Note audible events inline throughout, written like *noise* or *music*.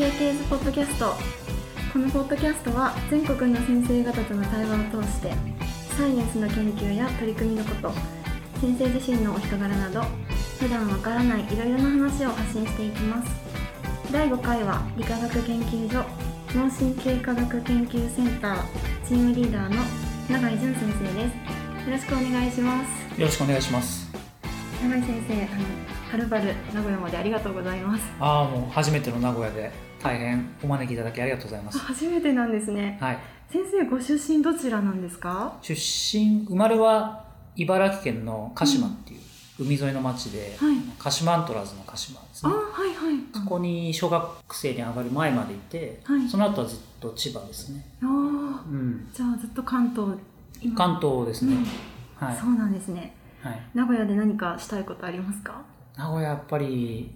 KK's ポッドキャスト。このポッドキャストは全国の先生方との対話を通してサイエンスの研究や取り組みのこと先生自身のお人柄など普段わからないいろいろな話を発信していきます。第5回は理化学研究所脳神経科学研究センターチームリーダーの永井淳先生です。よろしくお願いします。よろしくお願いします。永井先生あのはるばる名古屋までありがとうございます。ああもう初めての名古屋で大変お招きいただきありがとうございます。初めてなんですね。はい。先生ご出身どちらなんですか？出身生まれは茨城県の鹿島っていう海沿いの町で、はい。鹿島アントラーズの鹿島ですあねはいはい。そこに小学生に上がる前までいて、はい。その後はずっと千葉ですね、あー。うん、じゃあずっと関東今。関東ですね、うん。はい、そうなんですね。はい、名古屋で何かしたいことありますか？名古屋やっぱり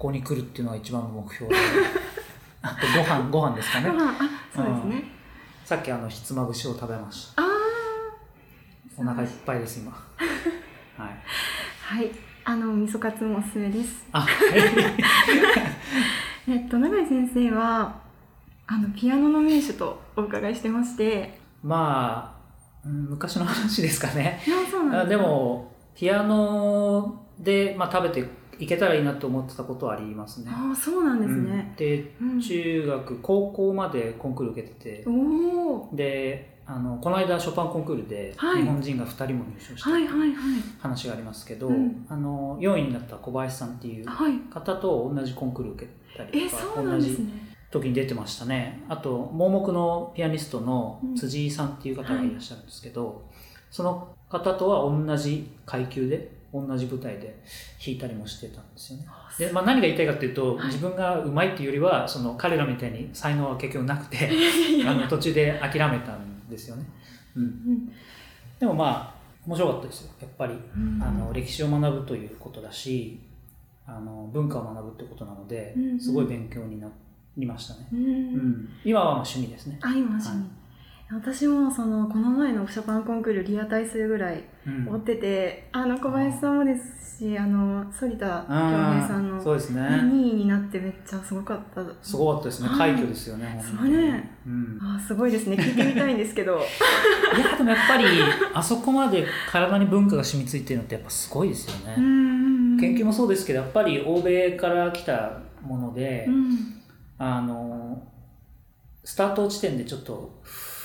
ここに来るっていうのが一番の目標で。*laughs* あとご飯ご飯ですかね。ご飯あそうですね。さっきあのひつまぶしを食べました。あお腹いっぱいです今。はい。あはい。あの味噌カツもおすすめです。あ *laughs* えっと永井先生はあのピアノの名手とお伺いしてまして。まあ、うん昔の話ですかね。でもピアノで、まあ、食べていけたらいいなと思ってたことはありますね。ああそうなんですうん。ね、でうん。中学高校までコンクール受けてて。であのこの間ショパンコンクールではい。日本人が2人も入賞した話がありますけど、うん。あの4位になった小林さんっていうはい。方と同じコンクール受けたりえとかそうなんですね。時に出てましたね。あと盲目のピアニストのうん。辻井さんっていう方がいらっしゃるんですけど、その方とは同じ階級で同じ舞台で弾いたりもしてたんですよね。あで、まあ、何が言いたいかっていうと、はい。自分がうまいっていうよりはその彼らみたいに才能は結局なくてあの途中で諦めたんですよね、うん、うんでもまあ面白かったですよ。やっぱりうん。あの歴史を学ぶということだしあの文化を学ぶってことなので、うんうん。すごい勉強になりましたね、ううん。ん、今はまあ趣味ですね、あ今趣味、私もそのこの前のショパンコンクールリアタイするぐらいうん。追ってて、あの小林さんもですしあの反田恭平さんのそうですね。2位になってめっちゃすごかった。すごかったですね。はい。快挙ですよね、本当に。そうね。うん、あすごいですね。聞いてみたいんですけど。*laughs* いやでもやっぱりあそこまで体に文化が染みついてるのってやっぱすごいですよね、うんうんうん。研究もそうですけどやっぱり欧米から来たもので、うん。あのスタート地点でちょっと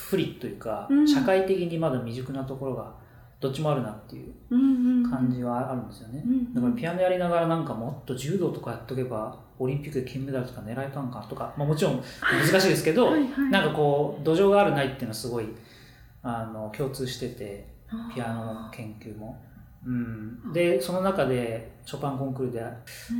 不利というか、うん。社会的にまだ未熟なところがどっちもあるなっていううんうん感じはあるんですよね、うんだからピアノやりながらなんかもっと柔道とかやっとけばオリンピックで金メダルとか狙えたんかとか、まあ、もちろん難しいですけど、はいはい。なんかこう土壌があるないっていうのはすごいあの共通しててピアノの研究も。うん、でその中でショパンコンクールで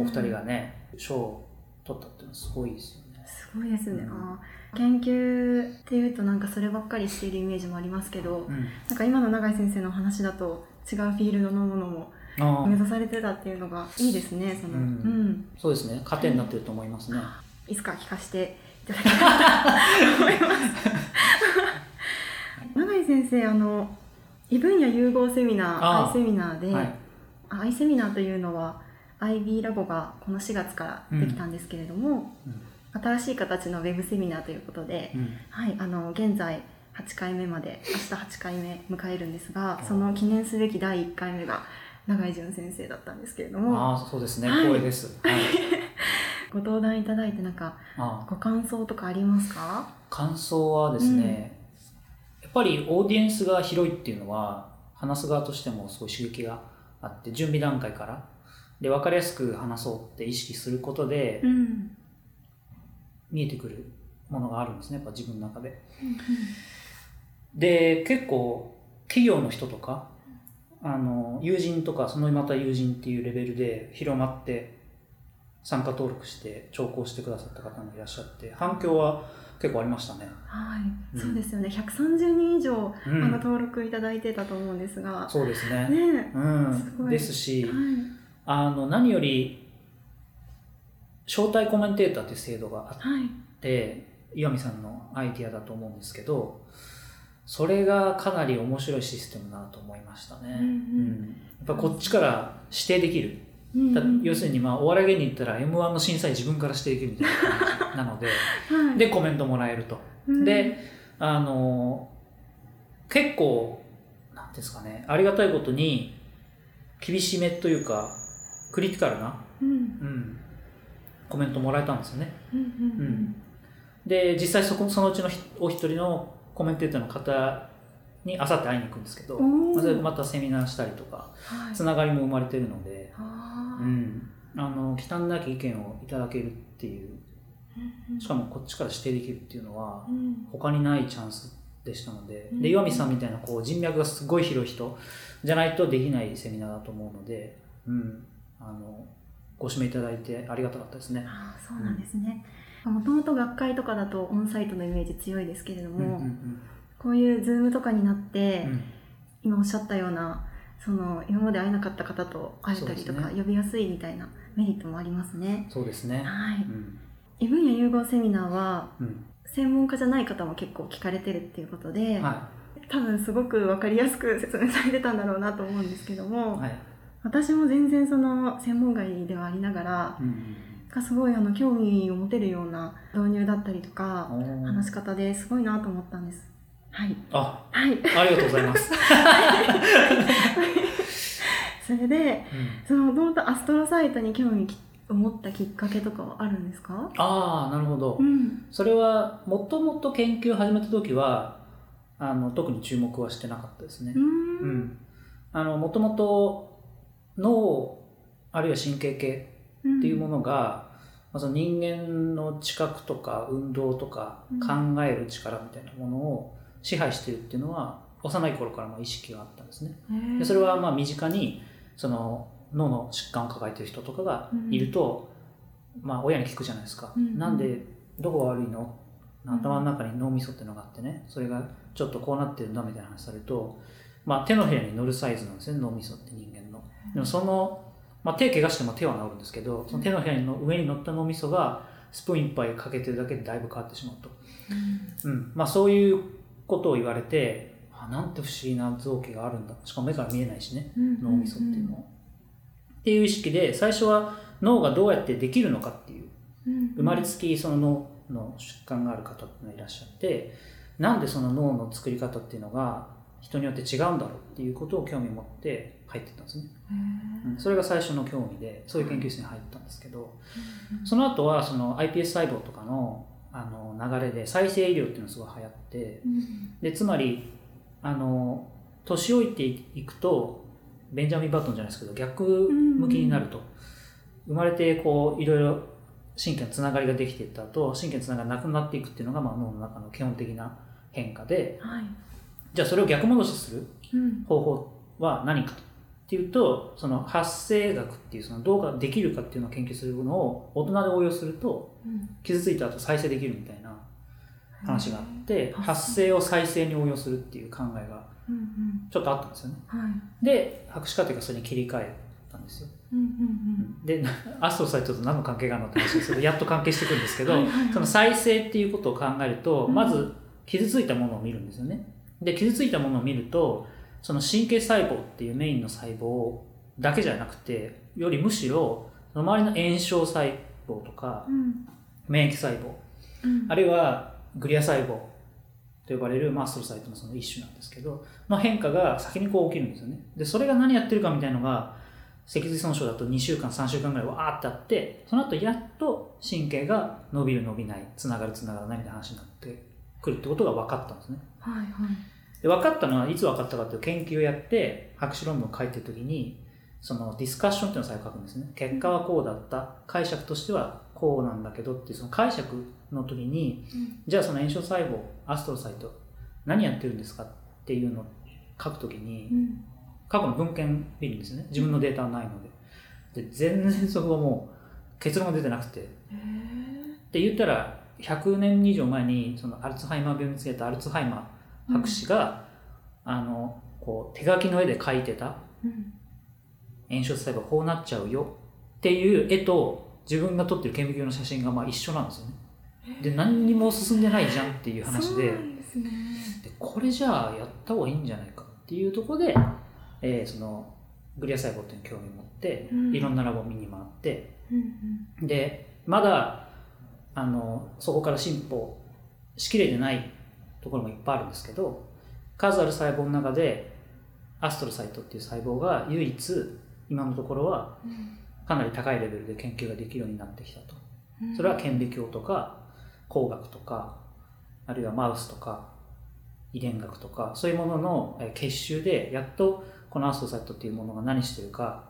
お二人がね賞を取ったっていうのはすごいですよね。すごいですね、うん研究っていうとなんかそればっかりしているイメージもありますけど、うん。なんか今の永井先生の話だと違うフィールドのものも目指されてたっていうのがいいですねその、ううん。んそうですね。糧になってると思いますね。いつか聞かせていただきたいと思います。*laughs* 永井先生あの異分野融合セミナーあー i セミナーで、はい、セミナーというのは IB ラボがこの4月からできたんですけれども、うん新しい形のウェブセミナーということで、うん。はい、あの現在8回目まで明日8回目迎えるんですがー。その記念すべき第1回目が永井淳先生だったんですけれども。ああそうですね。はい。光栄です。はい、*laughs* ご登壇いただいてなんかご感想とかありますか？感想はですね、やっぱりオーディエンスが広いっていうのは話す側としてもすごい刺激があって準備段階からで分かりやすく話そうって意識することでうん見えてくるものがあるんですねやっぱ自分の中で。で結構企業の人とかあの友人とかそのまた友人っていうレベルで広まって参加登録して聴講してくださった方もいらっしゃって反響は結構ありましたね。はい、うん。そうですよね。130人以上、うん。あの登録いただいてたと思うんですが。そうですね。ね。うん、ですしえ、はい。あの何より招待コメンテーターっていう制度があっはい。て岩見さんのアイディアだと思うんですけどそれがかなり面白いシステムだなと思いましたね、うんうん。やっぱこっちから指定できる。うんだ要するにまあお笑い芸人言ったら m 1の審査員自分からしていくみたいな感じなので *laughs* はい、でコメントもらえると。うん。であの結構なんですかねありがたいことに厳しめというかクリティカルな、うん。うん、コメントもらえたんですよね。うんうんで実際そこそのうちのひお一人のコメンテーターの方にあさって会いに行くんですけど、またセミナーしたりとかはい。つながりも生まれてるので、うん、あの忌憚なき意見をいただけるっていううんしかもこっちから指定できるっていうのはうん。他にないチャンスでしたのでうん。で岩見さんみたいなこう人脈がすごい広い人じゃないとできないセミナーだと思うので、うん、あのご指名いただいてありがたかったですね。あーそうなんですね。もともと学会とかだとオンサイトのイメージ強いですけれどうんうんも、こういう Zoom とかになって、うん。今おっしゃったようなその今まで会えなかった方と会えたりとか、そうです呼びやすいみたいなメリットもありますね。そうですね。はい。うん。異分野融合セミナーはうん。専門家じゃない方も結構聞かれてるっていうことで、は多分すごく分かりやすく説明されてたんだろうなと思うんですけどいも、はい私も全然その専門外ではありながら、うんがすごいあの興味を持てるような導入だったりとか話し方ですごいなと思ったんです。はい。あはい。ありがとうございます。*laughs* それで、うんそのもともとアストロサイトに興味を持ったきっかけとかはあるんですか？ああなるほど。うん。それはもともと研究を始めた時はあの特に注目はしてなかったですねう。。うんん、あのもともと脳あるいは神経系っっていうものが、まあ、その人間の知覚とか運動とかうん考える力みたいなものを支配しているっていうのは幼い頃からも意識があったんですね。のでそれはまあ身近にその脳の疾患を抱えている人とかがいると、まあ親に聞くじゃないですか。うんなんでどこが悪いの？頭の中に脳みそっていうのがあってねそれがちょっとこうなってるんだみたいな話されると、まあ、手のひらに乗るサイズなんですね脳みそって人間の。でもその、まあ、手怪我しても手は治るんですけどその手のの上に乗った脳みそがスプーン一杯かけてるだけでだいぶ変わってしまうと、うん。まあ、そういうことを言われてあなんて不思議な臓器があるんだ。しかも目から見えないしね脳みそっていうのを。っていう意識で最初は脳がどうやってできるのかっていう生まれつきその脳の疾患がある方っていらっしゃってなんでその脳の作り方っていうのが人によって違うんだろうっていうことを興味を持って入ってったんですね、うんそれが最初の興味でそういう研究室に入ったんですけどその後はその iPS 細胞とかのあの流れで再生医療っていうのがすごい流行ってでつまりあの年老いていくとベンジャミン・バトンじゃないですけど逆向きになると、生まれてこういろいろ神経のつながりができていった後神経のつながりがなくなっていくっていうのが、まあ、脳の中の基本的な変化ではい。じゃあそれを逆戻しするうん。方法は何かと。っていうとその発生学っていうそのどうができるかっていうのを研究するのを大人で応用すると傷ついた後再生できるみたいな話があってうん発生を再生に応用するっていう考えがちょっとあったんですよね。はい。で博士課程がそれに切り替えたんですよ。でアストロサイトと何の関係があるのって話ですけどやっと関係してくるんですけどその再生っていうことを考えるとうん。まず傷ついたものを見るんですよねで傷ついたものを見るとその神経細胞っていうメインの細胞だけじゃなくてよりむしろその周りの炎症細胞とかうん。免疫細胞うん。あるいはグリア細胞と呼ばれる、まあ、アストロサイトのその一種なんですけどの変化が先にこう起きるんですよね。でそれが何やってるかみたいのが脊髄損傷だと2週間3週間ぐらいわーってあってその後やっと神経が伸びる伸びないつながるつながらないみたいな話になってくるってことが分かったんですねはいはい。で分かったのはいつ分かったかという研究をやって博士論文を書いてる時にそのディスカッションっていうのを最後書くんですね。結果はこうだった。解釈としてはこうなんだけどっていうその解釈の時にじゃあその炎症細胞アストロサイト何やってるんですかっていうのを書くときにうん。過去の文献見るんですよね。自分のデータはないので。で全然そこがもう結論が出てなくて。へって言ったら100年以上前にそのアルツハイマー病を見つけたアルツハイマー博士が、あのこう手書きの絵で描いてたーうん炎症細胞こうなっちゃうよっていう絵と自分が撮ってる顕微鏡の写真がまあ一緒なんですよね。で何にも進んでないじゃんっていう話でですね。でこれじゃあやった方がいいんじゃないかっていうところで、えーそのグリア細胞っていうのに興味を持って、うん。いろんなラボを見に回ってうん。でまだあのそこから進歩しきれてないところもいっぱいあるんですけど数ある細胞の中でアストロサイトっていう細胞が唯一今のところはうんかなり高いレベルで研究ができるようになってきたと。うん。それは顕微鏡とか工学とかあるいはマウスとか遺伝学とかそういうもののえー結集でやっとこのアストロサイトっていうものが何してるか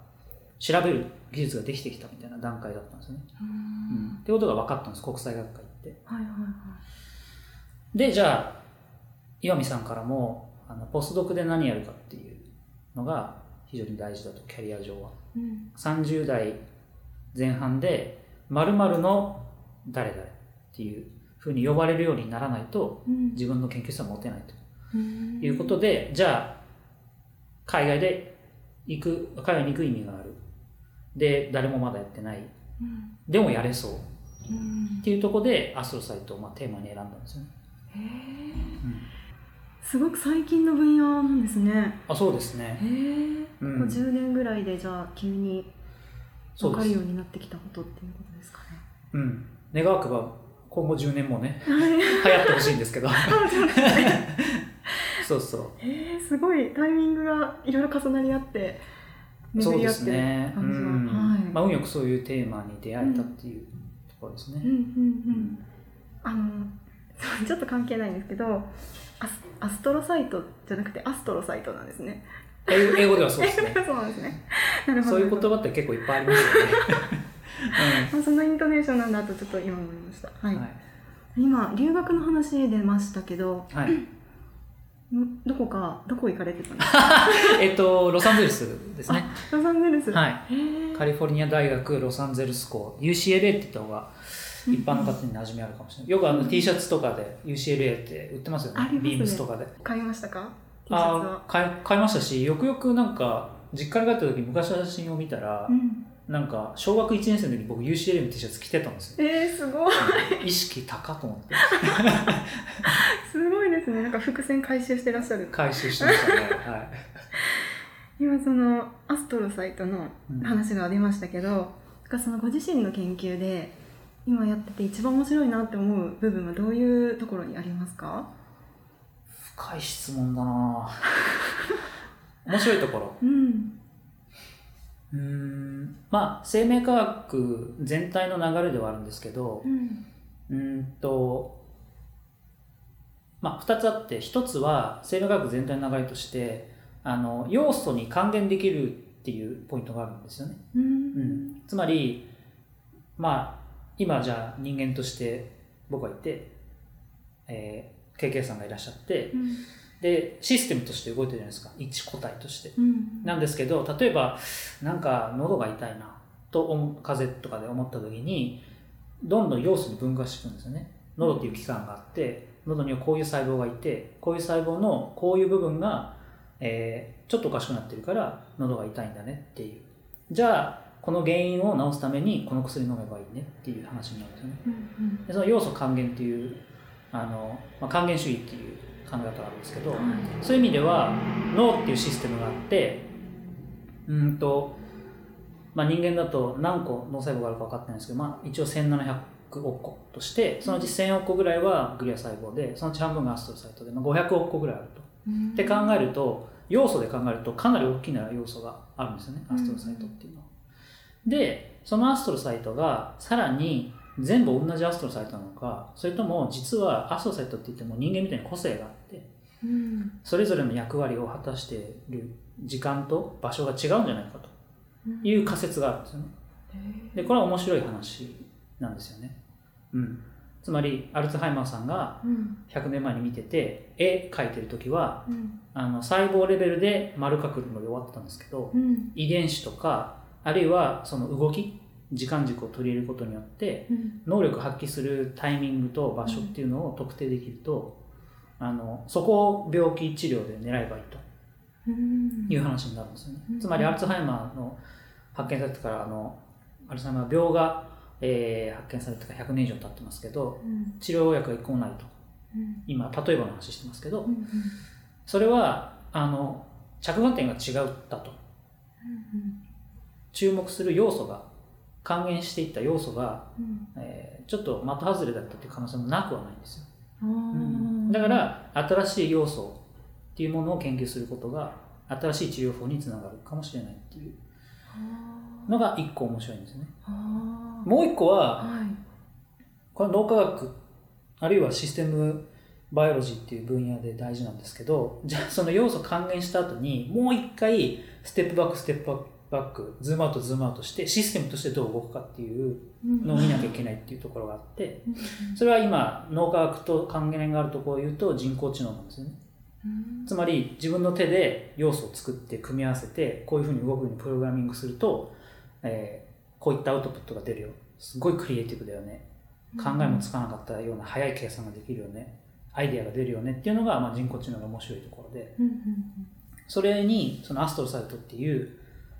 調べる技術ができてきたみたいな段階だったんですよね。うん。うん。ってことが分かったんです国際学会行って。はいはいはい。でじゃあ岩見さんからもあのポスドクで何やるかっていうのが非常に大事だとキャリア上は。うん。30代前半で〇〇の誰々っていうふうに呼ばれるようにならないとうん。自分の研究室は持てないと。うん。いうことで、じゃあ海外で行く海外に行く意味がある。で誰もまだやってない。うん。でもやれそう。うん。っていうところでアストロサイトをまあテーマに選んだんですよね、へえうんすごく最近の分野なんですね。あそうですね。へえ、うん。もう10年ぐらいでじゃあ急に分かるようになってきたことっていうことですかね。うん。願わくば今後10年もね *laughs* はい。流行ってほしいんですけど。*laughs* *laughs* そうそうえー、すごいタイミングがいろいろ重なり合って巡り合ってる。感じが、うん。はい、まあ、運よくそういうテーマに出会えたっていうところですね。うんうん。うん。あのちょっと関係ないんですけどアストロサイトじゃなくてアストロサイトなんですね英語ではそうですね。*laughs* そうなんですねなるほどそういう言葉って結構いっぱいありますよね。あそのイントネーションなんだとちょっと今思いました、はいうんはい。今留学の話出ましたけどはい。ん *clears throat* どこかどこ行かれてたんですか？*laughs* えっと、ロサンゼルスですね。ロサンゼルスはい。カリフォルニア大学ロサンゼルス校 UCLA って言った方が一般の方に馴染みあるかもしれない。よくあの T シャツとかで UCLA って売ってますよね。ねビームスとかで。買いましたか？あ買い買いましたし、よくよくなんか実家に帰った時に昔の写真を見たら、うんなんか小学1年生の時に僕 UCLA の T シャツ着てたんですよ。えー、すごい意識高と思って *laughs* すごいですねなんか伏線回収してらっしゃる回収してましたね。はい。*laughs* 今そのアストロサイトのうん話が出ましたけど、なんかそのご自身の研究で今やってて一番面白いなって思う部分はどういうところにありますか？深い質問だな面白いところ？*laughs* うんうーん。まあ、生命科学全体の流れではあるんですけどう、んうーんと、まあ、二つあって、一つは生命科学全体の流れとして、あの、要素に還元できるっていうポイントがあるんですよね。うんうん、つまり、まあ、今じゃあ人間として僕がいて、えー、KK さんがいらっしゃって、うんで、システムとして動いてるじゃないですか。一個体として。うんなんですけど、例えば、なんか喉が痛いな、と風邪とかで思った時に、どんどん要素に分化していくんですよね。喉っていう器官があって、喉にはこういう細胞がいて、こういう細胞のこういう部分が、えーちょっとおかしくなってるから、喉が痛いんだねっていう。じゃあ、この原因を治すためにこの薬飲めばいいねっていう話になるんですよね。うんでその要素還元っていう、あの、まあ、還元主義っていう考え方があるんですけど、はいそういう意味では脳っていうシステムがあってうんと、まあ、人間だと何個脳細胞があるか分かってないんですけど、まあ、一応1700億個としてそのうち1000億個ぐらいはグリア細胞でそのうち半分がアストロサイトで、まあ、500億個ぐらいあると。うんって考えると要素で考えるとかなり大きな要素があるんですよねアストロサイトっていうのは。でそのアストロサイトがさらに全部同じアストロサイトなのかそれとも実はアストロサイトって言っても人間みたいに個性があってうん。それぞれの役割を果たしている時間と場所が違うんじゃないかとうん。いう仮説があるんですよね。へでこれは面白い話なんですよね。うん、つまりアルツハイマーさんがーうん。100年前に見てて絵描いてる時はうん。あの細胞レベルで丸描くので終わってたんですけどうん。遺伝子とかあるいはその動き時間軸を取り入れることによってうん。能力を発揮するタイミングと場所っていうのを特定できると、あのそこを病気治療で狙えばいいとうん。いう話になるんですよね。うん。つまりアルツハイマーの発見されてからあのアルツハイマー病が、えー発見されてから100年以上経ってますけどうん。治療薬が一個もないと。うん。今例えばの話してますけど、うんそれはあの着眼点が違ったと注目する要素が還元していった要素が、うん。えーちょっと的外れだったっていう可能性もなくはないんですよ、あー。だから新しい要素っていうものを研究することが新しい治療法につながるかもしれないっていうあのが一個面白いんですよね。もう一個ははい。これは脳科学あるいは system biology っていう分野で大事なんですけどじゃあその要素還元した後にもう一回 step back step back zoom out zoom out してシステムとしてどう動くかっていうのを見なきゃいけないっていうところがあってそれは今脳科学と関連があるところを言うと人工知能なんですよね。つまり自分の手で要素を作って組み合わせてこういうふうに動くようにプログラミングすると、えーこういったアウトプットが出るよ。すごいクリエイティブだよね。考えもつかなかったような早い計算ができるよね。アイデアが出るよね。っていうのが、まあ、人工知能の面白いところで。それにそのアストロサイトっていう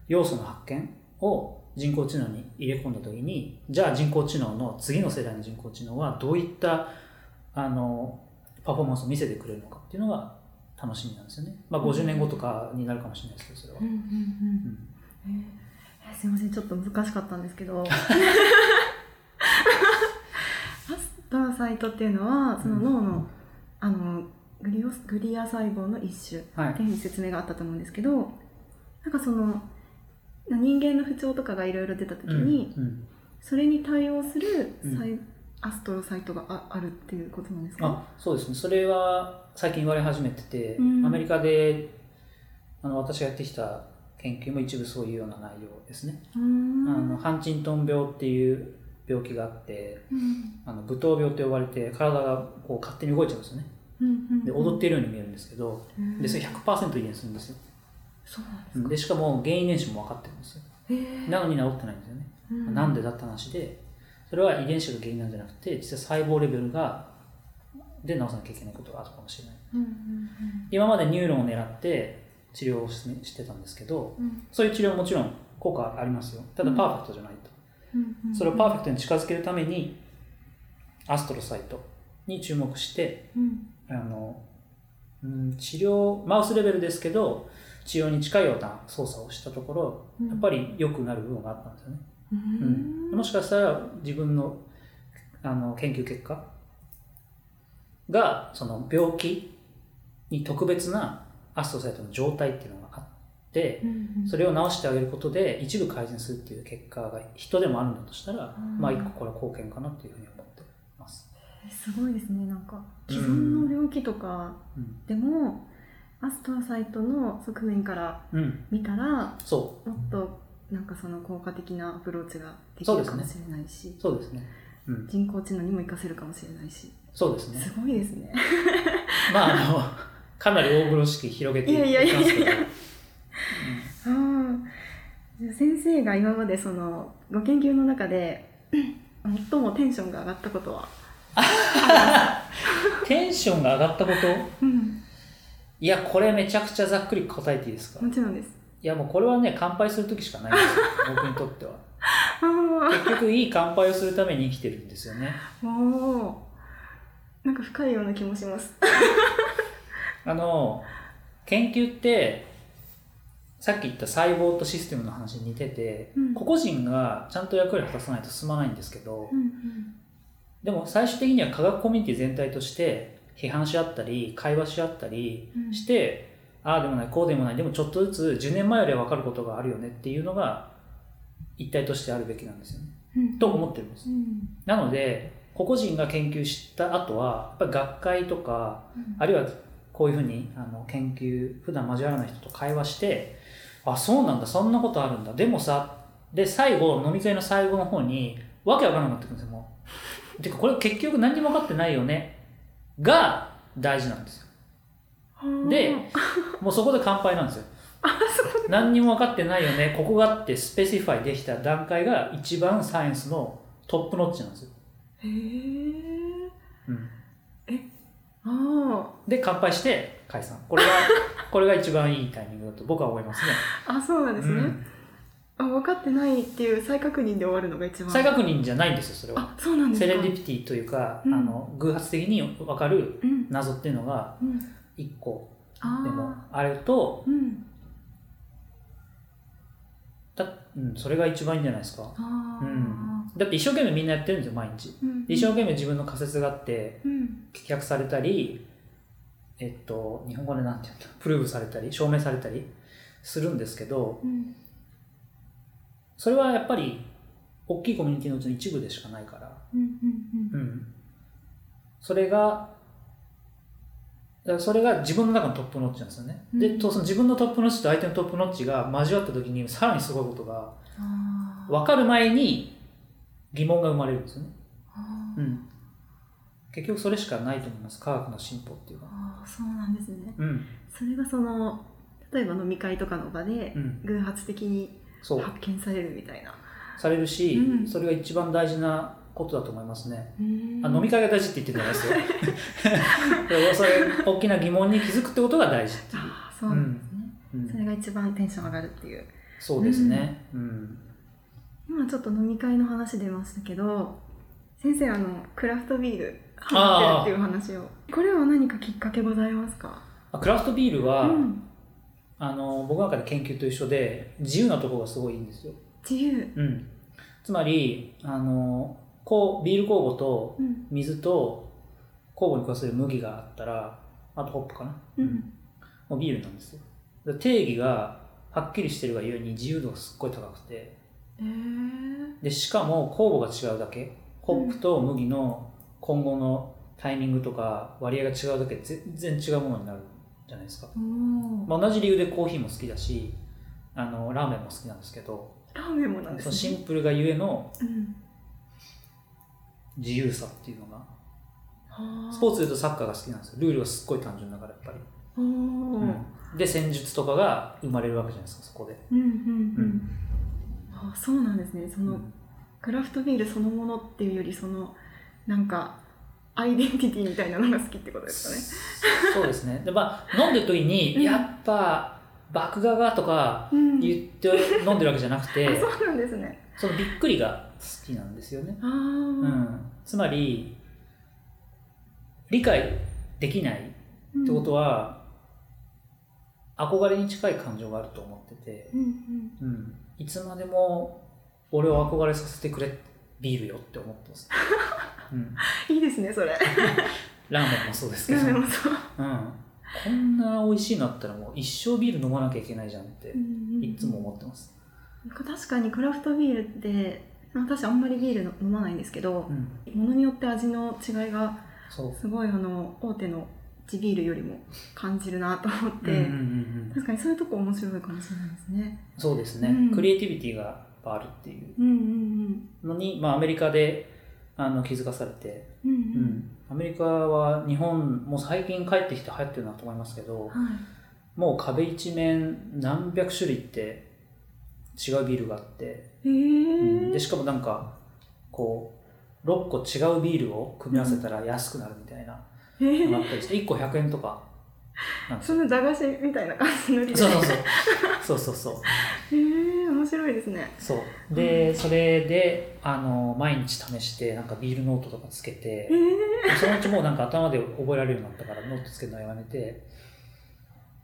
要素の発見を人工知能に入れ込んだ時にじゃあ人工知能の次の世代の人工知能はどういったあのパフォーマンスを見せてくれるのかっていうのが楽しみなんですよね、まあ、50年後とかになるかもしれないですけどそれは、うん。うんうんうんえーすいません。ちょっと難しかったんですけど。*laughs* アストラサイトっていうのはその脳の,、あのグリオスグリア細胞の一種はい。っていう説明があったと思うんですけどなんかその人間の不調とかがいろいろ出た時に、うんうん。それに対応するうん。サイ、アストロサイトがああるっていうことなんですか？あそうですね。それは最近言われ始めてて、うん。アメリカであの私がやってきた研究も一部そういうような内容ですね、あのハンチントン病っていう病気があってうん。あの舞踏病と呼ばれて体がこう勝手に動いちゃうんですよね。うんうんで踊っているように見えるんですけどうん。でそれ100%遺伝するんですよそうなんですか？でしかも原因遺伝子も分かってるんですよ。なのに治ってないんですよね、うん。なんでだった話でそれは遺伝子が原因なんじゃなくて実は細胞レベルがで治さなきゃいけないことがあるかもしれない。うんうん今までニューロンを狙って治療をししてたんですけどうん。そういう治療ももちろん効果ありますよ。ただパーフェクトじゃないと、うんうん。それをパーフェクトに近づけるためにアストロサイトに注目してうん。あの、うん、治療マウスレベルですけど治療に近いような操作をしたところうん。やっぱり良くなる部分があったんですよね、ううん。ん。もしかしたら自分のあの研究結果がその病気に特別なアストロサイトの状態っていうのがあってうんそれを治してあげることで一部改善するっていう結果が人でもあるんだとしたら、うんまあ一個これは貢献かなっていうふうに思ってます。すごいですね。なんかうん既存の病気とかうん。でも、アストロサイトの側面からうん、見たらそもっとなんかその効果的なアプローチができるかもしれないし、う、そうですね。うん、人工知能にも活かせるかもしれないし。そうですね。すごいですね。*laughs* まあ、あの、かなり大風呂敷広げていいやいやいや。ますけど、ああじゃあ先生が今までそのご研究の中で最もテンションが上がったことは、*laughs* テンションが上がったこと？うん、いや、これめちゃくちゃざっくり答えていいですか？もちろんです。いや、もうこれはね、乾杯するときしかないんですよ、*laughs* 僕にとっては。あ結局、いい乾杯をするために生きてるんですよね。あおーなんか深いような気もします。*laughs* あの、研究って、さっき言った細胞とシステムの話に似てて、うん。個々人がちゃんと役割を果たさないと進まないんですけど、うん。でも最終的には科学コミュニティ全体として批判し合ったり、会話し合ったりうんして、ああでもない、こうでもない、でもちょっとずつ10年前よりは分かることがあるよねっていうのが一体としてあるべきなんですよね。うんと思ってるんですう。んなので、個々人が研究した後は、やっぱり学会とか、うんあるいはこういうふうにあの研究、普段交わらない人と会話して、あ、そうなんだ、そんなことあるんだ。でもさ、で、最後、飲み会の最後の方に、わけわからなくなってくるんですよ、もう。てか、これ結局何にも分かってないよね、が大事なんですよ。で、もうそこで乾杯なんですよ。何にも分かってないよね、ここがあってスペシファイできた段階が一番サイエンスのトップノッチなんですよ。へえうん、あで、乾杯して解散。これが、これが一番いいタイミングだと僕は思いますね。*laughs* ああそうなんですね、うんあ分かってないっていう再確認で終わるのが一番。再確認じゃないんですよ、それは。あそうなんですか。セレンディピティというか、うん。あの偶発的に分かるうん。謎っていうのがうん。一個あでもあると、ーうん。だうん、それが一番いいんじゃないですか。うん。だって一生懸命みんなやってるんですよ、毎日。一生懸命自分の仮説があって、うん。棄却されたり、えっと、日本語でなんて言うんだプルーブされたり、証明されたりするんですけど、うんそれはやっぱり、大きいコミュニティのうちの一部でしかないから、うんうんうん。それが、だからそれが自分の中のトップノッチなんですよね。で、うんとその自分のトップノッチと相手のトップノッチが交わった時に、さらにすごいことが、分かる前に疑問が生まれるんですよね。うん。結局それしかないと思います。科学の進歩っていうのは。そうなんですねうん。それがその例えば飲み会とかの場でうん。偶発的にそう。発見されるみたいなされるし、うんそれが一番大事なことだと思いますね。うんあ飲み会が大事って言ってるんですよ。で *laughs* それ大きな疑問に気づくってことが大事っていう。そうなんですね、うんそれが一番テンション上がるっていうそうですね。うん。今ちょっと飲み会の話出ましたけど先生あのクラフトビールあーハマってるっていう話をこれは何かきっかけございますか？あクラフトビールは、うん、あの僕の中で研究と一緒で自由なところがすごいいいんですよ。自由、うん。つまり、あの、こう、ビール酵母とうん。水と酵母に加する麦があったら、あとホップかな。うん。もうビールなんですよ。で定義がはっきりしてるがゆえに自由度がすっごい高くて、へえで、しかも酵母が違うだけ、ホップと麦の今後のタイミングとか割合が違うだけで全然違うものになるじゃないですか。まあ、同じ理由でコーヒーも好きだし、あの、ラーメンも好きなんですけど、ラーメンもなんですね。シンプルがゆえのうん。自由さっていうのが、はあ。スポーツで言うとサッカーが好きなんですよ。ルールがすっごい単純だから、やっぱり。うん。で、戦術とかが生まれるわけじゃないですか、そこで。うんうんうん。あそうなんですね。その、うん。クラフトビールそのものっていうよりそのなんかアイデンティティみたいなのが好きってことですかねそうですね。で、まあ、飲んでる時に、うんやっぱ、麦芽がとかうん言って飲んでるわけじゃなくて、あ *laughs* そうなんですねそのびっくりが好きなんですよね。うん。つまり、理解できないうんってことは、憧れに近い感情があると思ってて、うんうんうん。いつまでも俺を憧れさせてくれ、ビールよって思ってます。*laughs* うん。いいですねそれラーメンもそうですけど。ラーメンもそううん。こんな美味しいのあったらもう一生ビール飲まなきゃいけないじゃんっていつも思ってます。確かにクラフトビールって私あんまりビールの飲まないんですけどうん。ものによって味の違いが。すごいあの大手の地ビールよりも感じるなと思って、うんうんうんうん、確かにそういうとこ面白いかもしれないですね。そうですね、うんクリエイティビティがあるっていううんうんのに、まあ、アメリカであの気づかされて、うん。うん。ううん。ん、アメリカは日本もう最近帰ってきて流行ってるなと思いますけどはい。もう壁一面何百種類って違うビールがあって、へえうん。でしかもなんかこう6個違うビールを組み合わせたら安くなるみたいなへのがあえったりして1個100円とか。なんですよその駄菓子みたいな感じのリそうそうそう。そうそうそう。へえ面白いですね。そう。でそれであの毎日試してなんかビールノートとかつけてそのうちもうなんか頭で覚えられるようになったからノートつけるのはやめて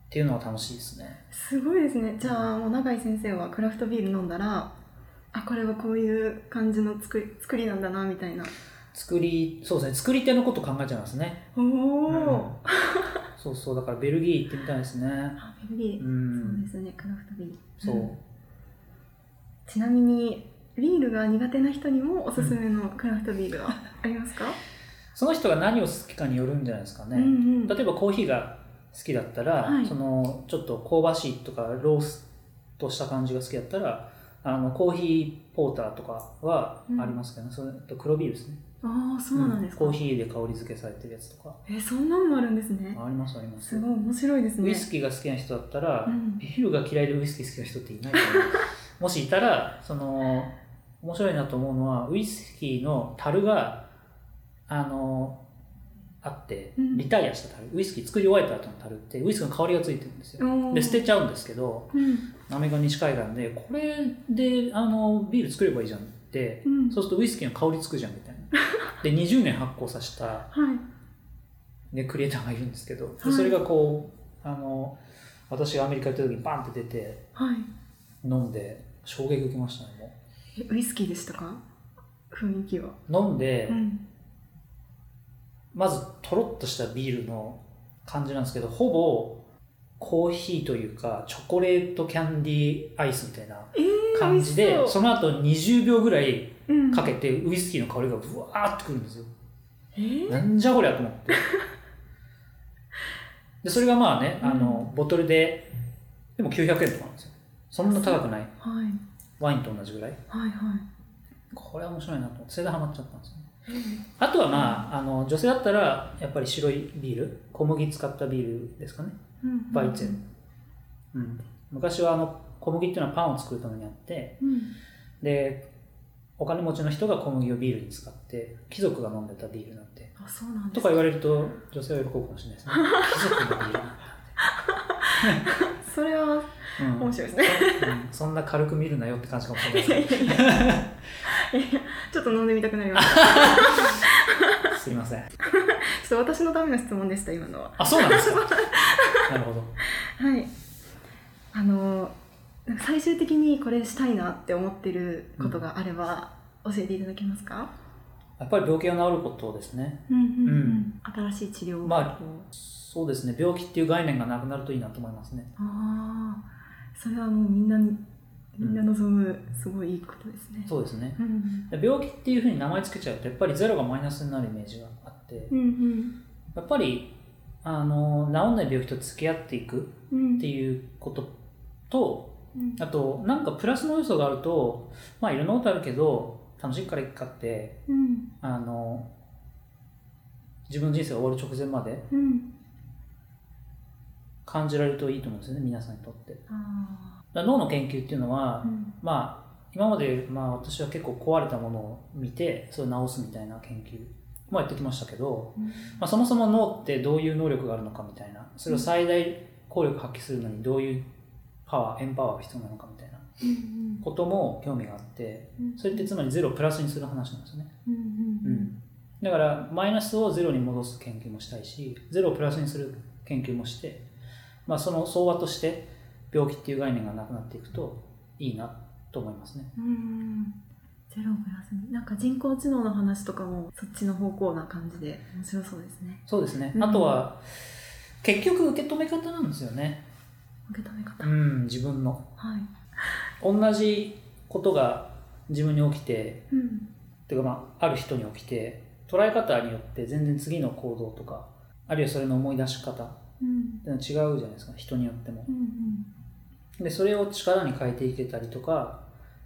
っていうのは楽しいですね。すごいですね。じゃあもう永井先生はクラフトビール飲んだらあこれはこういう感じの作り作りなんだなみたいな。作りそうですね。作り手のこと考えちゃいますね。おお、うん *laughs* そうそう。だからベルギー行ってみたいですね。あベルギー、うん。そうですね。クラフトビール。そう、んちなみにビールが苦手な人にもおすすめのクラフトビールはありますか？*laughs* その人が何を好きかによるんじゃないですかね、うんうん。例えばコーヒーが好きだったら、はいそのちょっと香ばしいとかローストした感じが好きだったらあのコーヒーポーターとかはありますけどね、それと黒ビールですねああそうなんですか。コーヒーで香り付けされてるやつとかえそんなのもあるんですね。ありますありますすごい面白いですね。ウイスキーが好きな人だったら、うんビールが嫌いでウイスキー好きな人っていないと思う *laughs* もしいたらその面白いなと思うのはウイスキーの樽があのあってうん。リタイアした樽、ウイスキー作り終えた後の樽ってウイスキーの香りがついてるんですよ。で捨てちゃうんですけどうん。アメリカ西海岸でこれであのビール作ればいいじゃんって、うん。そうするとウイスキーの香りつくじゃんみたいな。*laughs* で20年発酵させた、はい。ね、クリエイターがいるんですけど、ではい。それがこうあの私がアメリカ行った時にバンって出てはい。飲んで衝撃受けましたねもえウイスキーでしたか？雰囲気は。う飲んで、うん。まずとろっとしたビールの感じなんですけどほぼコーヒーというかチョコレートキャンディーアイスみたいなえー、感じで、美味しその後20秒ぐらいかけてウイスキーの香りがブワーってくるんですよ。えー？なんじゃこりゃと思って。でそれがまあね、あのボトルででも900円とかなんですよ。そんな高くない。はいワインと同じぐらい？はいはい。これは面白いなと思ってそれでハマっちゃったんですよ。ねあとはまああの女性だったらやっぱり白いビール小麦使ったビールですかね。うんバイチェン、うん、昔はあの小麦っていうのはパンを作るためにあってうん。でお金持ちの人が小麦をビールに使って貴族が飲んでたビールなんて。あ、そうなんですとか言われると女性は喜ぶかもしれないですね。*laughs* 貴族のビールなんだ *laughs* それはうん。面白いですね。うん。そんな軽く見るなよって感じかもしれないいですけやいやいや。いやいや。ちょっと飲んでみたくなりました。ど *laughs* すいません。ちょっと私のための質問でした、今のは。あそうなんですか？なるほど。はい。あの、最終的にこれしたいなって思ってることがあれば、教えていただけますか？やっぱり病気が治ることですね。うんうんうん。新しい治療法。まあそうですね。病気っていう概念がなくなるといいなと思いますね。ああ、それはもうみんなに、みんな望む、すごいいいことですね。そうですね。うんで病気っていうふうに名前つけちゃうとやっぱりゼロがマイナスになるイメージがあってうんうんやっぱりあの治んない病気と付き合っていくうんっていうこととうん。あとなんかプラスの要素があるとまあいろんなことあるけど楽しいからいっかってうん。あの自分の人生が終わる直前までうん感じられるといいと思うんですよね皆さんにとって。脳の研究っていうのは、ーうん。まあ今まで、まあ、私は結構壊れたものを見てそれを治すみたいな研究もやってきましたけど、うん。まあ、そもそも脳ってどういう能力があるのかみたいなそれを最大効力発揮するのにどういうパワーエンパワーが必要なのかみたいなうんことも興味があってうん。それってつまりゼロをプラスにする話なんですよね、うん。うん。だからマイナスをゼロに戻す研究もしたいしゼロをプラスにする研究もして、まあ、その相和として病気っていう概念がなくなっていくといいなと思いますね。うん。うん。ゼロプラスに。なんか人工知能の話とかもそっちの方向な感じで面白そうですね。そうですね、うん。あとは結局受け止め方なんですよね。受け止め方、うん自分の。はい。同じことが自分に起きてうん。っていうかまあある人に起きて捉え方によって全然次の行動とかあるいはそれの思い出し方っうん違うじゃないですか人によっても。うん。でそれを力に変えていけたりとか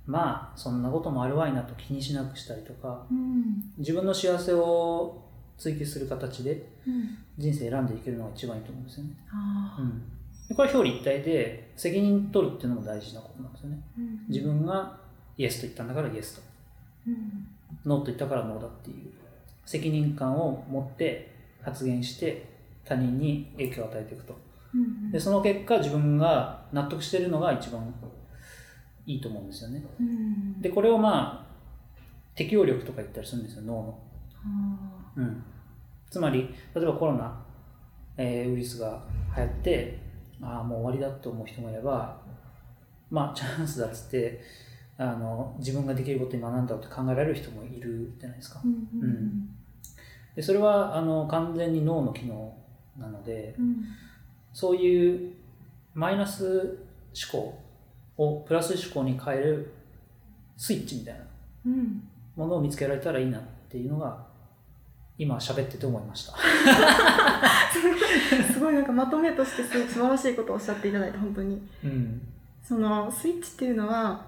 まあそんなこともあるわいなと気にしなくしたりとかうん。自分の幸せを追求する形でうん。人生選んでいけるのが一番いいと思うんですよね、ああ。うん、でこれは表裏一体で責任取るっていうのも大事なことなんですよね。うん。自分がイエスと言ったんだからイエスと。うん。ノーと言ったからノーだっていう責任感を持って発言して他人に影響を与えていくと。うんでその結果自分が納得しているのが一番いいと思うんですよね。うんでこれをまあ適応力とか言ったりするんですよ脳の、あうん、つまり例えばコロナ、えーウイルスが流行ってああもう終わりだって思う人もいればまあチャンスだっつってあの自分ができること今なんだろうって考えられる人もいるじゃないですか。ーうん。うん。でそれはあの完全に脳の機能なのでうん。そういうマイナス思考をプラス思考に変えるスイッチみたいなうん。ものを見つけられたらいいなっていうのが今喋ってて思いました。*laughs* すごいなんかまとめとしてすごい素晴らしいことをおっしゃっていただいて本当に。うん。そのスイッチっていうのは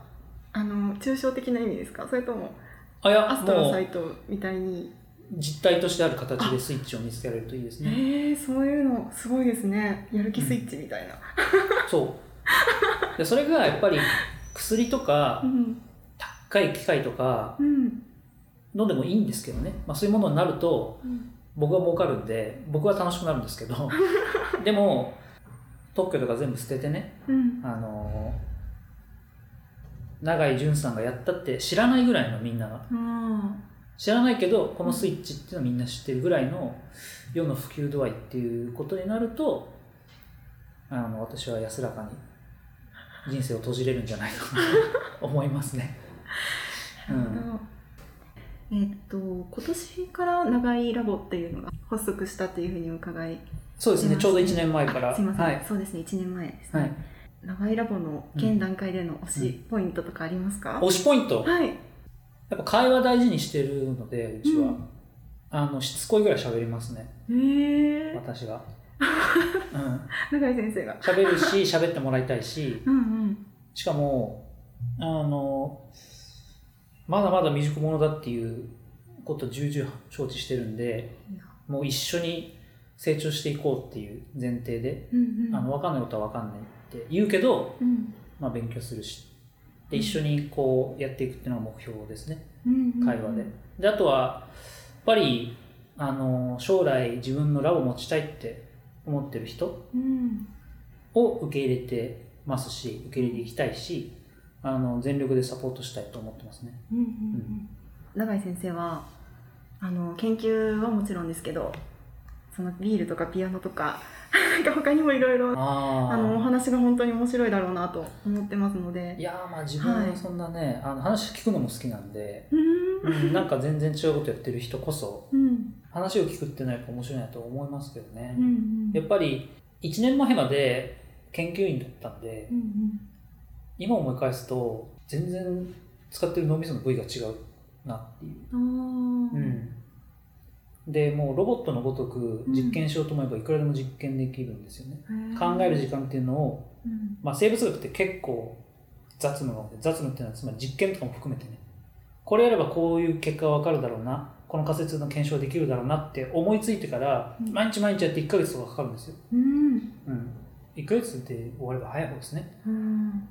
あの抽象的な意味ですか？それともあいやアストロサイトみたいに実体としてある形でスイッチを見つけられるといいですえねー、そういうのすごいですね。やる気スイッチみたいな、そう。でそれがやっぱり薬とかうん。高い機械とかうん。のでもいいんですけどね、まあ、そういうものになるとうん。僕は儲かるんで僕は楽しくなるんですけど。*laughs* でも特許とか全部捨ててねうん。あの永井淳さんがやったって知らないぐらいのみんながあ知らないけどこのスイッチっていうのはみんな知ってるぐらいの世の普及度合いっていうことになるとあの私は安らかに人生を閉じれるんじゃないかなと *laughs* 思いますね。うん。えっと今年から長いラボっていうのが発足したっていうふうに伺いそうですね、ちょうど1年前から。すいません、はい。そうですね1年前ですね、はい、長いラボの現段階での推しポイントとかありますか、推しポイント？はいやっぱ会話大事にしてるので、うちは。うん。あの、しつこいぐらい喋りますね、へえ私が。*laughs* うん。永井先生が。喋るし、喋ってもらいたいし、うんうん。しかも、あの、まだまだ未熟者だっていうことを重々承知してるんで、もう一緒に成長していこうっていう前提で、うんうん。あの、わかんないことはわかんないって言うけど、うん。まあ勉強するし、で、一緒にこうやっていくっていうのが目標ですね、うんうん会話で。で、あとは、やっぱり、あの、将来自分のラボ持ちたいって思ってる人うん。を受け入れてますし、受け入れていきたいし、あの、全力でサポートしたいと思ってますね。うんうん。うん。永井先生はあの研究はもちろんですけどそのビールとかピアノとか *laughs* なんか他にもいろいろああのおあ。話が本当に面白いだろうなと思ってますので。いやーまあ自分はそんなね、あの話聞くのも好きなんで、うーん。うん、なんか全然違うことやってる人こそ、うん。話を聞くっていうのはやっぱ面白いなと思いますけどね。うんうん。やっぱり1年前まで研究員だったんでう、ん今思い返すと全然使ってる脳みその部位が違うなっていう。うん、でもうロボットのごとく実験しようと思えばいくらでも実験できるんですよね。へー。考える時間っていうのを、うん。まあ、生物学って結構雑務雑務っていうのはつまり実験とかも含めてね。これやればこういう結果が分かるだろうな。この仮説の検証できるだろうなって思いついてから、うん。毎日毎日やって1ヶ月とかかかるんですよ。うん。うん、1ヶ月で終われば早い方ですね。うん。で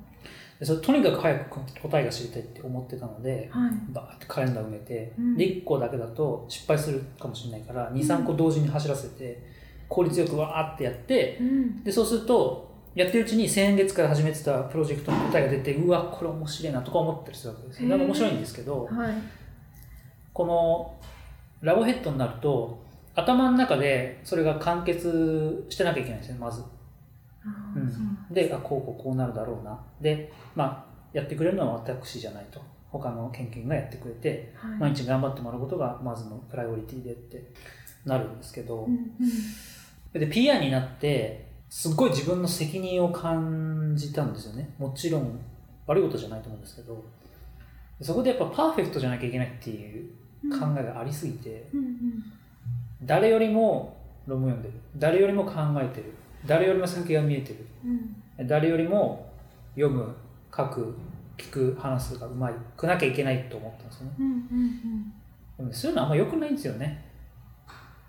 それとにかく早く答えが知りたいって思ってたので、はい。バーってカレンダー埋めて、うん。で1個だけだと失敗するかもしれないから23個同時に走らせて効率よくわーってやってうん。でそうするとやってるうちに先月から始めてたプロジェクトの答えが出てうわこれ面白いなとか思ったりするわけですよ。面白いんですけどはい。このラボヘッドになると頭の中でそれが完結してなきゃいけないんですねまず。うん。であこうこうこうなるだろうな。でまあやってくれるのは私じゃないと。他の研究員がやってくれてはい。毎日頑張ってもらうことがまずのプライオリティでってなるんですけど、うんうん。で PR になってすっごい自分の責任を感じたんですよね。もちろん悪いことじゃないと思うんですけど。そこでやっぱパーフェクトじゃなきゃいけないっていう考えがありすぎて、うんうん。誰よりも論文読んでる。誰よりも考えてる誰よりも先が見えてる。うん。誰よりも読む書く聞く話すがうまいくなきゃいけないと思ったんですよね。うんうんでもねそういうのあんま良くないんですよね。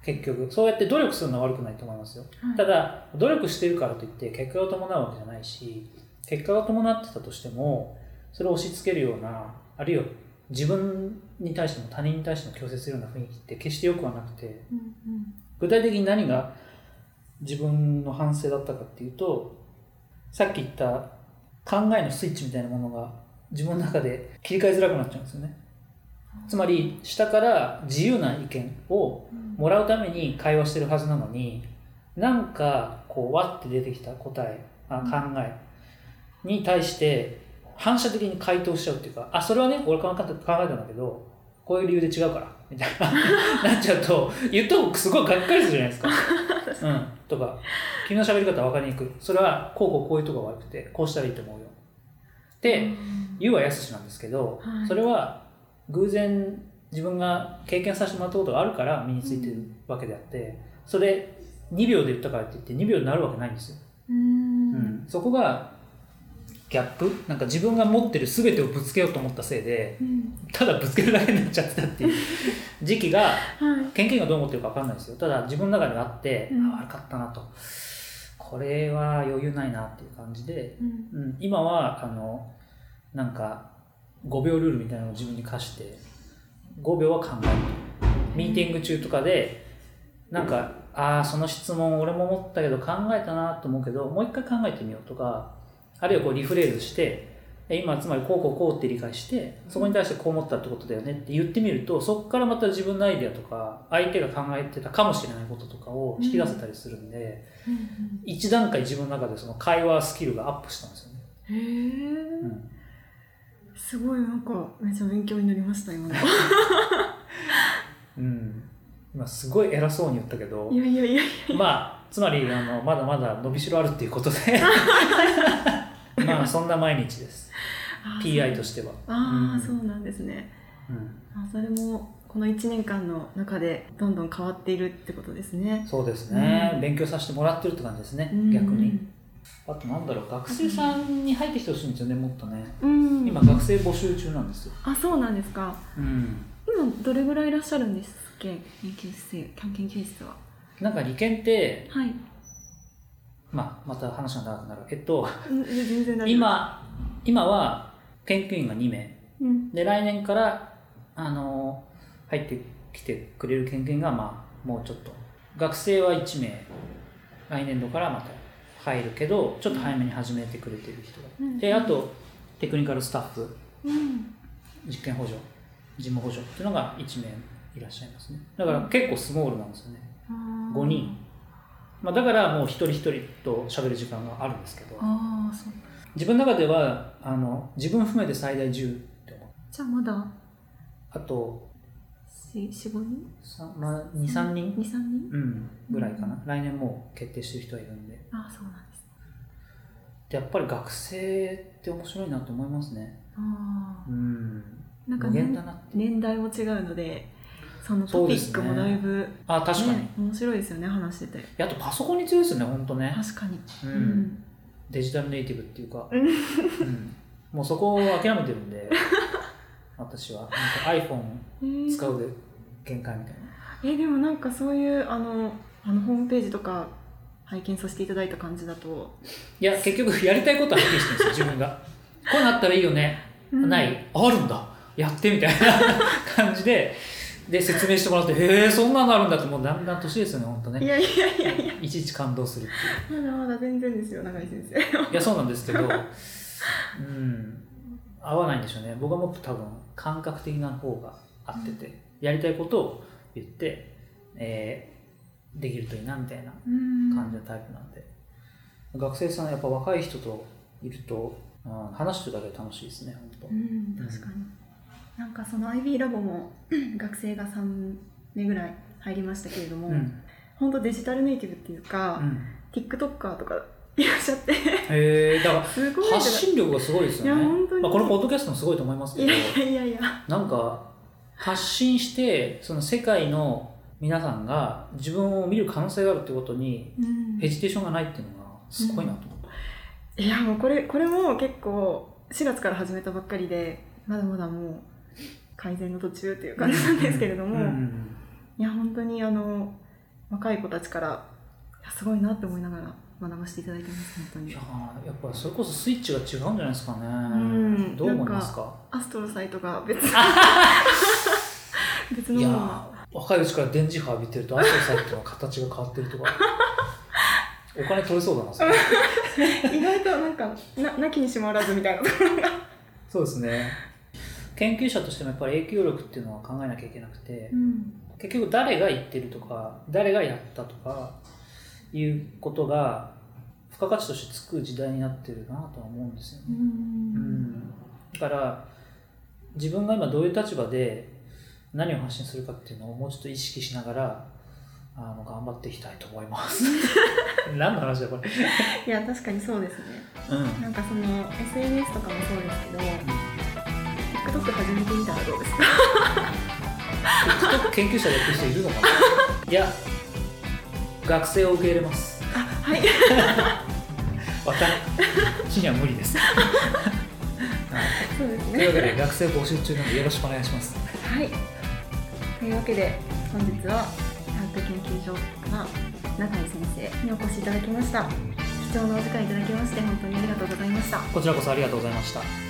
結局。そうやって努力するのは悪くないと思いますよ。うんただ努力してるからといって結果を伴うわけじゃないし結果が伴ってたとしてもそれを押し付けるようなあるいは自分に対しても他人に対しても強制するような雰囲気って決して良くはなくてうんうん。具体的に何が自分の反省だったかっていうとさっき言った考えのスイッチみたいなものが自分の中で切り替えづらくなっちゃうんですよね。つまり下から自由な意見をうんもらうために会話してるはずなのになんかこうわって出てきた答えあ考えに対して反射的に回答しちゃうっていうかあそれはね俺考えたんだけどこういう理由で違うからみたいな。なっちゃうと言った方がすごいがっかりするじゃないですか。*laughs* うん、とか君の喋り方は分かりにくい。それはこうこうこういうとこが悪くてこうしたらいいと思うよ。って言うはやすしなんですけど、はい。それは偶然自分が経験させてもらったことがあるから身についてるわけであってそれ2秒で言ったからって言って2秒になるわけないんですよ、うん。うん。そこがギャップ？なんか自分が持ってる全てをぶつけようと思ったせいでうん。ただぶつけるだけになっちゃってたっていう。*laughs* 時期がはい。研究員がどう思ってるか分かんないですよ。ただ自分の中であって、うん。あ悪かったなと。これは余裕ないなっていう感じでうん。うん、今はあのなんか5秒ルールみたいなのを自分に課して5秒は考えるミーティング中とかでなんかああその質問俺も思ったけど考えたなと思うけどもう一回考えてみようとかあるいはこうリフレーズしてえ今つまりこうこうこうって理解してそこに対してこう思ったってことだよねって言ってみるとそこからまた自分のアイデアとか相手が考えてたかもしれないこととかを引き出せたりするんで、うん一段階自分の中でその会話スキルがアップしたんですよね。へえ、うん。すごいなんかめっちゃ勉強になりました今の。*laughs* うん、今すごい偉そうに言ったけどいやいやいや。まあつまりあのまだまだ伸びしろあるっていうことで *laughs* まあ *laughs* そんな毎日です。あ PI としては。ああ、うん。そうなんですね。うん、あそれもこの1年間の中でどんどん変わっているってことですね。そうですね、うん。勉強させてもらってるって感じですね、うん。逆に。あとなんだろう学生さんに入ってきてほしいんですよねもっとね。うん。今学生募集中なんですよ、あそうなんですか。うん、今どれぐらいいらっしゃるんですっけ？研究室研究室は。なんか理研って、はいまあ、また話が長くなる。えっと今今は研究員が2名。うん。で来年からあの入ってきてくれる研究員が、まあ、もうちょっと。学生は1名。来年度からまた入るけどちょっと早めに始めてくれてる人が、うん。であとテクニカルスタッフ。うん。実験補助。事務補助っていうのが1名いらっしゃいますね。だから結構スモールなんですよね。あー。5人、まあ、だからもう一人一人と喋る時間があるんですけどああそう。自分の中ではあの自分含めて最大10って思う。じゃあまだ？あと45人？さまあ、23人、23人？うん、ぐらいかな、来年もう決定してる人はいるんで。ああそうなんですでやっぱり学生って面白いなと思いますね。あうん。あなんか年代も違うのでそのトそうですね。ピックもだいぶ、あ確かに、ね、面白いですよね話してて。あとパソコンに強いですよね本当ね、確かに。ううん。んデジタルネイティブっていうか、*laughs* うん。うんもうそこを諦めてるんで *laughs* 私は。iPhone えー使うで限界みたいな。えでもなんかそういうあのあのホームページとか拝見させていただいた感じだと、いや結局やりたいことははっきりしてるんですよ自分が。こうなったらいいよね、うん。ない。あるんだ。やってみたいな感じでで説明してもらってへえそんなのあるんだってもうだんだん年ですよね本当ね。いやいやいやいや。いちいち感動するっていう。まだまだ全然ですよ永井先生。いやそうなんですけどうん合わないんでしょうね。僕はもっと多分感覚的な方が合ってて、やりたいことを言って、えーできるといいなみたいなうん。感じのタイプなんで、学生さんやっぱ若い人といると、うん話してるだけで楽しいですね本うん確かになんかその IB ラボも *clears throat* 学生が3名ぐらい入りましたけれども、当うん、本当デジタルネイティブっていうか、うん、TikToker とか *laughs* いらっしゃって。へえだからすごい発信力がすごいですよね。いや本当に。まあ、このポッドキャストもすごいと思いますけどいやいやいや。なんか発信してその世界の皆さんが自分を見る可能性があるってことにうん。ヘジテーションがないっていうのがすごいなと思った、いやもうこれこれも結構4月から始めたばっかりでまだまだもう改善の途中っていう感じなんですけれども、うんうんいや本当にあの若い子たちからすごいなって思いながら学ばせていただいてます本当に。いやーやっぱそれこそスイッチが違うんじゃないですかね、ん。どう思いますか？アストロサイトが別 *laughs* 別のもの。若いうちから電磁波浴びてるとアストサイトの形が変わってるとか。お金取れそうだなそれ。*laughs* 意外となんかななきにしもあらずみたいなところが、そうですね研究者としてもやっぱり影響力っていうのは考えなきゃいけなくて、うん。結局誰が言ってるとか誰がやったとかいうことが付加価値としてつく時代になってるなとは思うんですよね、ううん。ん、だから自分が今どういう立場で何を発信するかっていうのをもうちょっと意識しながらあの頑張っていきたいと思います。*laughs* 何の話だこれ。いや確かにそうですね。うん。なんかその SNS とかもそうですけど TikTok 始めてみたらどうですか？TikTok 研究者でやってる人いるのかな？*laughs* いや学生を受け入れます。あはい。*laughs* 私には無理です、*laughs* はい。そうですというわけねで学生募集中なのでよろしくお願いします。はい。というわけで本日は科学研究所から永井先生にお越しいただきました。貴重なお時間いただきまして本当にありがとうございました。こちらこそありがとうございました